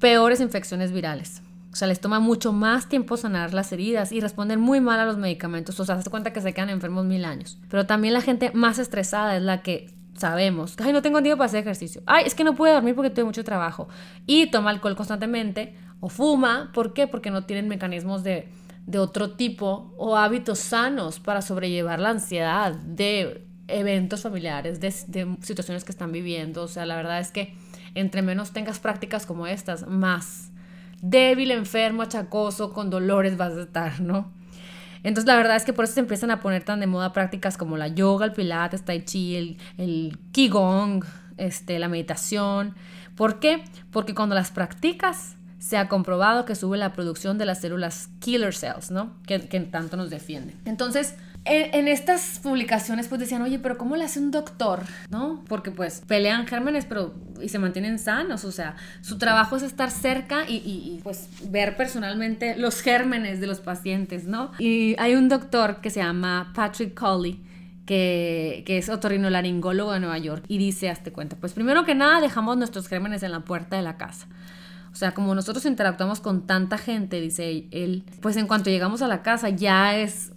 peores infecciones virales. O sea, les toma mucho más tiempo sanar las heridas y responden muy mal a los medicamentos. O sea, se cuenta que se quedan enfermos mil años. Pero también la gente más estresada es la que sabemos, ay, no tengo tiempo para hacer ejercicio. Ay, es que no puedo dormir porque tengo mucho trabajo. Y toma alcohol constantemente o fuma. ¿Por qué? Porque no tienen mecanismos de, de otro tipo o hábitos sanos para sobrellevar la ansiedad de eventos familiares, de, de situaciones que están viviendo. O sea, la verdad es que entre menos tengas prácticas como estas, más débil, enfermo, achacoso, con dolores vas a estar, ¿no? Entonces la verdad es que por eso se empiezan a poner tan de moda prácticas como la yoga, el pilates, tai chi, el, el qigong, este, la meditación. ¿Por qué? Porque cuando las practicas se ha comprobado que sube la producción de las células killer cells, ¿no? Que, que tanto nos defienden. Entonces, en, estas publicaciones pues decían, oye, pero ¿cómo le hace un doctor? ¿No? Porque pues pelean gérmenes pero y se mantienen sanos, o sea, su trabajo es estar cerca y, pues ver personalmente los gérmenes de los pacientes, ¿no? Y hay un doctor que se llama Patrick Colley. Que, que, es otorrinolaringólogo de Nueva York, y dice, hazte cuenta, pues primero que nada dejamos nuestros gérmenes en la puerta de la casa. O sea, como nosotros interactuamos con tanta gente, dice él, pues en cuanto llegamos a la casa ya es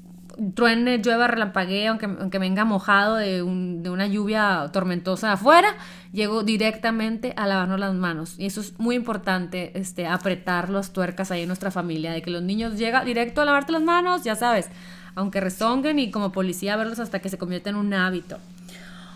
truene, llueva, relampaguee, aunque, aunque venga mojado de, de una lluvia tormentosa afuera, llego directamente a lavarnos las manos. Y eso es muy importante, este, apretar las tuercas ahí en nuestra familia, de que los niños llegan directo a lavarte las manos, ya sabes, aunque rezonguen y como policía verlos hasta que se convierta en un hábito.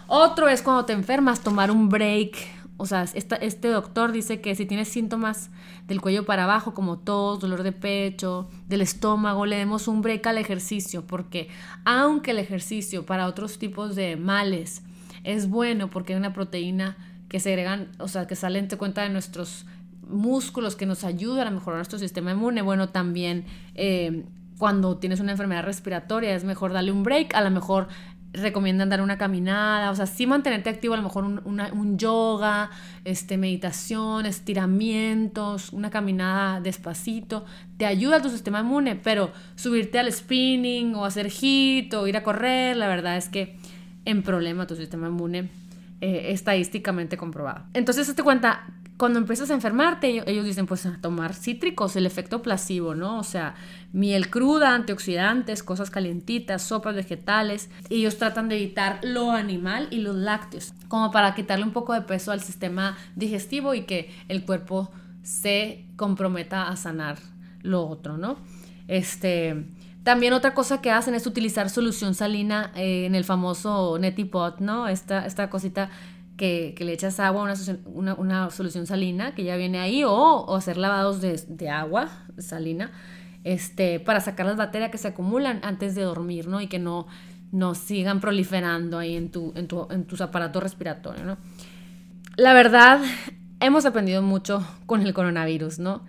Otro es cuando te enfermas, tomar un break. O sea, este doctor dice que si tienes síntomas del cuello para abajo, como tos, dolor de pecho, del estómago, le demos un break al ejercicio, porque aunque el ejercicio para otros tipos de males es bueno, porque hay una proteína que se agregan, o sea, que sale en cuenta de nuestros músculos que nos ayudan a mejorar nuestro sistema inmune, bueno, también eh, cuando tienes una enfermedad respiratoria es mejor darle un break, a lo mejor recomiendan dar una caminada, o sea, sí mantenerte activo, a lo mejor un, yoga, este, meditación, estiramientos, una caminada despacito, te ayuda a tu sistema inmune, pero subirte al spinning o hacer hit o ir a correr, la verdad es que en problema tu sistema inmune eh, estadísticamente comprobado. Entonces, te cuenta, cuando empiezas a enfermarte, ellos dicen, pues a tomar cítricos, el efecto placebo, ¿no? O sea, miel cruda, antioxidantes, cosas calientitas, sopas vegetales. ellos tratan de evitar lo animal y los lácteos, como para quitarle un poco de peso al sistema digestivo y que el cuerpo se comprometa a sanar lo otro, ¿no? Este, también otra cosa que hacen es utilizar solución salina eh, en el famoso neti pot, ¿no? Esta, esta cosita que, le echas agua, una, una, solución salina que ya viene ahí, o, hacer lavados de, agua salina, este, para sacar las bacterias que se acumulan antes de dormir, ¿no? Y que no, no sigan proliferando ahí en, tu, en, tu, en tus aparatos respiratorios, ¿no? La verdad, hemos aprendido mucho con el coronavirus, ¿no?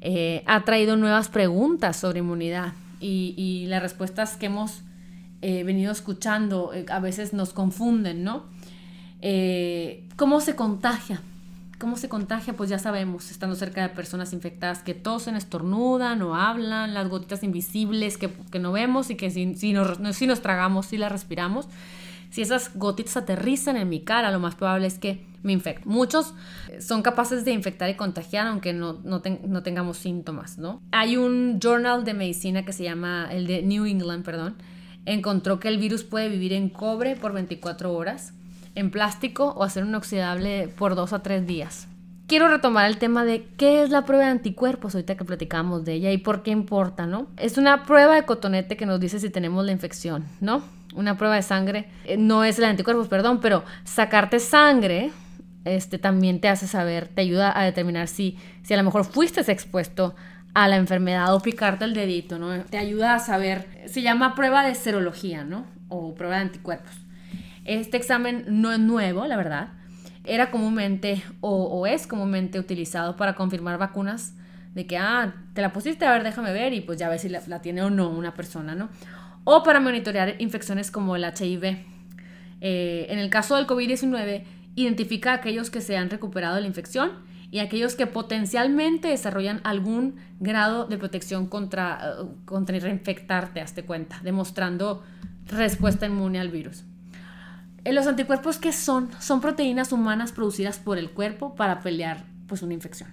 Eh, ha traído nuevas preguntas sobre inmunidad y, y las respuestas que hemos eh, venido escuchando eh, a veces nos confunden, ¿no? Eh, ¿Cómo se contagia? ¿Cómo se contagia? Pues ya sabemos, estando cerca de personas infectadas que tosen, estornudan o hablan, las gotitas invisibles que, no vemos y que si, si, nos, si nos tragamos, si las respiramos. Si esas gotitas aterrizan en mi cara, lo más probable es que me infecte. Muchos son capaces de infectar y contagiar aunque no, no, no, tengamos síntomas, ¿no? Hay un journal de medicina que se llama, el de New England, perdón, encontró que el virus puede vivir en cobre por 24 horas en plástico o hacer un inoxidable por dos a tres días. Quiero retomar el tema de qué es la prueba de anticuerpos, ahorita que platicamos de ella y por qué importa, ¿no? Es una prueba de cotonete que nos dice si tenemos la infección, ¿no? Una prueba de sangre, eh, no es la de anticuerpos, perdón, pero sacarte sangre este, también te hace saber, te ayuda a determinar si, si a lo mejor fuiste expuesto a la enfermedad o picarte el dedito, ¿no? Te ayuda a saber, se llama prueba de serología, ¿no? O prueba de anticuerpos. Este examen no es nuevo, la verdad. Era comúnmente o, es comúnmente utilizado para confirmar vacunas de que, ah, te la pusiste, a ver, déjame ver y pues ya ves si la, tiene o no una persona, ¿no? O para monitorear infecciones como el HIV. Eh, en el caso del COVID-19, identifica a aquellos que se han recuperado de la infección y aquellos que potencialmente desarrollan algún grado de protección contra, uh, contra reinfectarte, hazte cuenta, demostrando respuesta inmune al virus. Los anticuerpos, ¿qué son? Son proteínas humanas producidas por el cuerpo para pelear pues, una infección.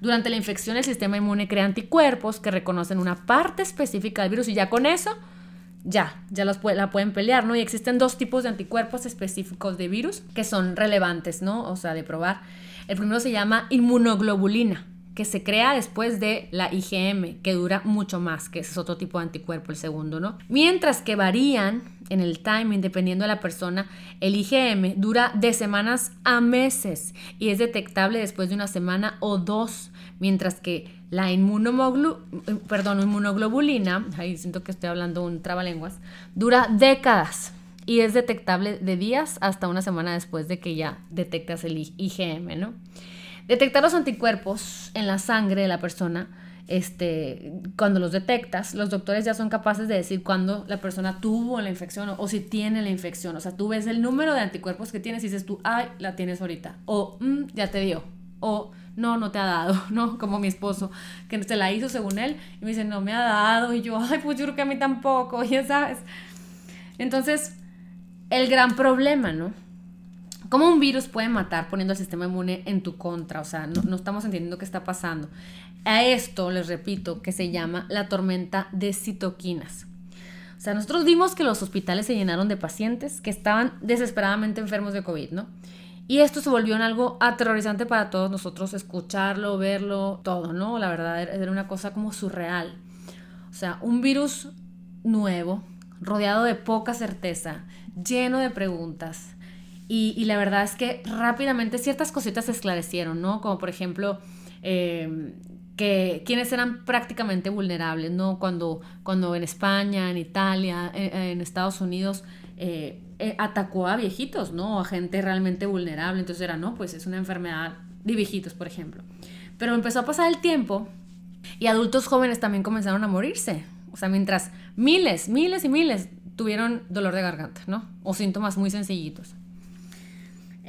Durante la infección, el sistema inmune crea anticuerpos que reconocen una parte específica del virus y ya con eso, ya, ya los la pueden pelear, ¿no? Y existen dos tipos de anticuerpos específicos de virus que son relevantes, ¿no? O sea, de probar. El primero se llama inmunoglobulina que se crea después de la IgM, que dura mucho más, que ese es otro tipo de anticuerpo, el segundo, ¿no? Mientras que varían en el timing dependiendo de la persona, el IgM dura de semanas a meses y es detectable después de una semana o dos, mientras que la perdón, inmunoglobulina, ahí siento que estoy hablando un trabalenguas, dura décadas y es detectable de días hasta una semana después de que ya detectas el IgM, ¿no? Detectar los anticuerpos en la sangre de la persona, este, cuando los detectas, los doctores ya son capaces de decir cuándo la persona tuvo la infección o, si tiene la infección. O sea, tú ves el número de anticuerpos que tienes y dices tú, ay, la tienes ahorita. O, mm, ya te dio. O, no, no te ha dado, ¿no? Como mi esposo, que se la hizo según él y me dice, no me ha dado. Y yo, ay, pues yo creo que a mí tampoco, ya sabes. Entonces, el gran problema, ¿no? ¿Cómo un virus puede matar poniendo el sistema inmune en tu contra? O sea, no, estamos entendiendo qué está pasando. A esto les repito que se llama la tormenta de citoquinas. O sea, nosotros vimos que los hospitales se llenaron de pacientes que estaban desesperadamente enfermos de COVID, ¿no? Y esto se volvió algo aterrorizante para todos nosotros, escucharlo, verlo, todo, ¿no? La verdad era una cosa como surreal. O sea, un virus nuevo, rodeado de poca certeza, lleno de preguntas. Y, la verdad es que rápidamente ciertas cositas se esclarecieron, ¿no? Como por ejemplo, eh, que quienes eran prácticamente vulnerables, ¿no? Cuando, cuando en España, en Italia, en, Estados Unidos, eh, eh, atacó a viejitos, ¿no? A gente realmente vulnerable. Entonces era, no, pues es una enfermedad de viejitos, por ejemplo. Pero empezó a pasar el tiempo y adultos jóvenes también comenzaron a morirse. O sea, mientras miles, miles y miles tuvieron dolor de garganta, ¿no? O síntomas muy sencillitos.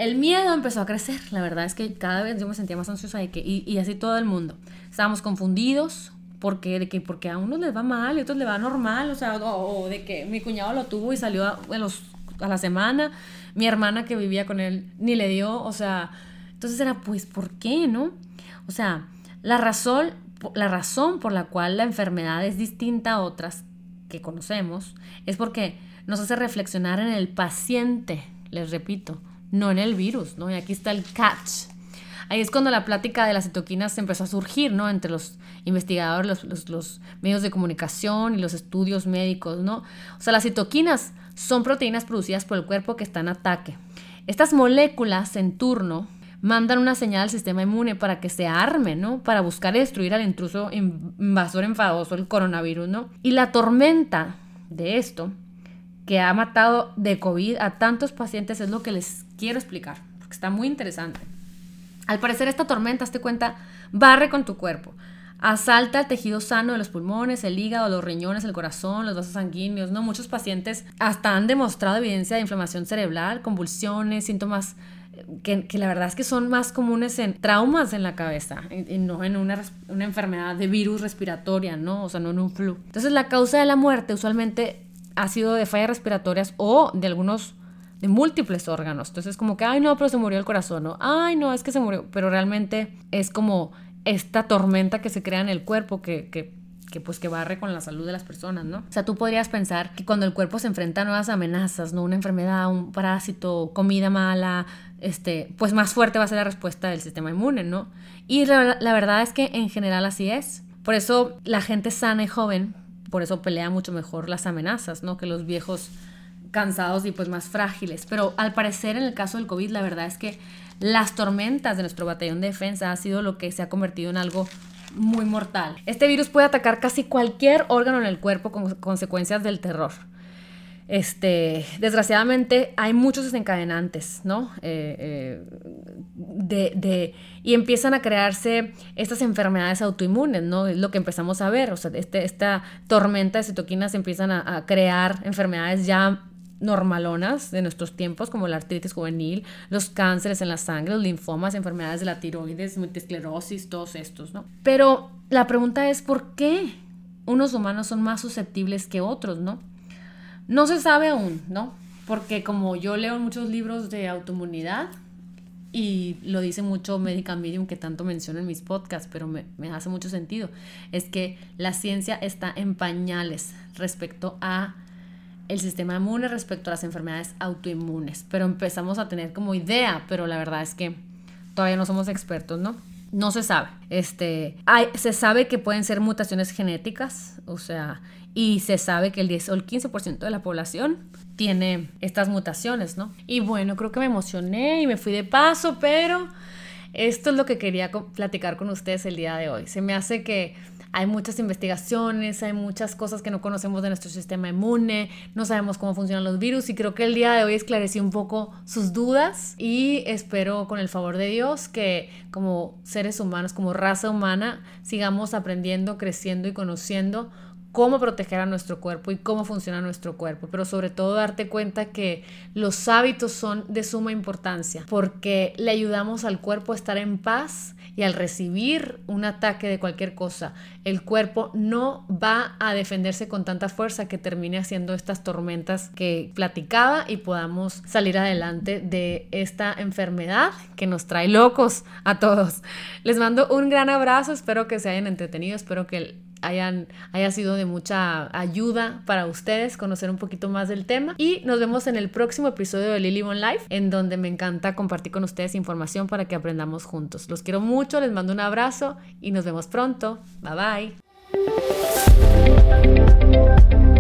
El miedo empezó a crecer, la verdad es que cada vez yo me sentía más ansiosa de que, y, así todo el mundo. Estábamos confundidos, porque, de que, porque a unos les va mal y a otros les va normal, o sea, o, de que mi cuñado lo tuvo y salió a, los, a la semana, mi hermana que vivía con él ni le dio, o sea, entonces era, pues, ¿por qué, no? O sea, la razón, la razón por la cual la enfermedad es distinta a otras que conocemos es porque nos hace reflexionar en el paciente, les repito, no en el virus, ¿no? Y aquí está el catch. Ahí es cuando la plática de las citoquinas empezó a surgir, ¿no? Entre los investigadores, los, los, medios de comunicación y los estudios médicos, ¿no? O sea, las citoquinas son proteínas producidas por el cuerpo que están en ataque. Estas moléculas en turno mandan una señal al sistema inmune para que se arme, ¿no? Para buscar destruir al intruso invasor enfadoso, el coronavirus, ¿no? Y la tormenta de esto, que ha matado de COVID a tantos pacientes, es lo que les quiero explicar, porque está muy interesante. Al parecer esta tormenta, hazte cuenta, barre con tu cuerpo. Asalta el tejido sano de los pulmones, el hígado, los riñones, el corazón, los vasos sanguíneos, ¿no? Muchos pacientes hasta han demostrado evidencia de inflamación cerebral, convulsiones, síntomas que, la verdad es que son más comunes en traumas en la cabeza y, no en una, una, enfermedad de virus respiratoria, ¿no? O sea, no en un flu. Entonces, la causa de la muerte usualmente ha sido de fallas respiratorias o de algunos, de múltiples órganos. Entonces, como que, ay, no, pero se murió el corazón, ¿no? Ay, no, es que se murió. Pero realmente es como esta tormenta que se crea en el cuerpo que, que pues que barre con la salud de las personas, ¿no? O sea, tú podrías pensar que cuando el cuerpo se enfrenta a nuevas amenazas, ¿no? Una enfermedad, un parásito, comida mala, este, pues más fuerte va a ser la respuesta del sistema inmune, ¿no? Y la verdad es que en general así es. Por eso la gente sana y joven, por eso pelea mucho mejor las amenazas, ¿no? Que los viejos cansados y pues más frágiles. Pero al parecer en el caso del COVID, la verdad es que las tormentas de nuestro batallón de defensa ha sido lo que se ha convertido en algo muy mortal. Este virus puede atacar casi cualquier órgano en el cuerpo con consecuencias del terror. Este, desgraciadamente hay muchos desencadenantes, ¿no? Eh, eh, de, y empiezan a crearse estas enfermedades autoinmunes, ¿no? Es lo que empezamos a ver, o sea, este, esta tormenta de citoquinas empiezan a, a crear enfermedades ya normalonas de nuestros tiempos, como la artritis juvenil, los cánceres en la sangre, los linfomas, enfermedades de la tiroides, multiesclerosis, todos estos, ¿no? Pero la pregunta es, ¿por qué unos humanos son más susceptibles que otros, no? No se sabe aún, ¿no? Porque como yo leo muchos libros de autoinmunidad, y lo dice mucho Medical Medium que tanto menciono en mis podcasts, pero me, me, hace mucho sentido, es que la ciencia está en pañales respecto a el sistema inmune respecto a las enfermedades autoinmunes. Pero empezamos a tener como idea, pero la verdad es que todavía no somos expertos, ¿no? No se sabe. Este, hay, se sabe que pueden ser mutaciones genéticas, o sea, y se sabe que el 10 o el 15% de la población tiene estas mutaciones, ¿no? Y bueno, creo que me emocioné y me fui de paso, pero esto es lo que quería platicar con ustedes el día de hoy. Se me hace que hay muchas investigaciones, hay muchas cosas que no conocemos de nuestro sistema inmune, no sabemos cómo funcionan los virus y creo que el día de hoy esclarecí un poco sus dudas y espero con el favor de Dios que como seres humanos, como raza humana, sigamos aprendiendo, creciendo y conociendo cómo proteger a nuestro cuerpo y cómo funciona nuestro cuerpo, pero sobre todo darte cuenta que los hábitos son de suma importancia porque le ayudamos al cuerpo a estar en paz al recibir un ataque de cualquier cosa, el cuerpo no va a defenderse con tanta fuerza que termine haciendo estas tormentas que platicaba y podamos salir adelante de esta enfermedad que nos trae locos a todos. Les mando un gran abrazo, espero que se hayan entretenido, espero que hayan, haya sido de mucha ayuda para ustedes conocer un poquito más del tema. Y nos vemos en el próximo episodio de Lily One Life, en donde me encanta compartir con ustedes información para que aprendamos juntos. Los quiero mucho, les mando un abrazo y nos vemos pronto. Bye bye.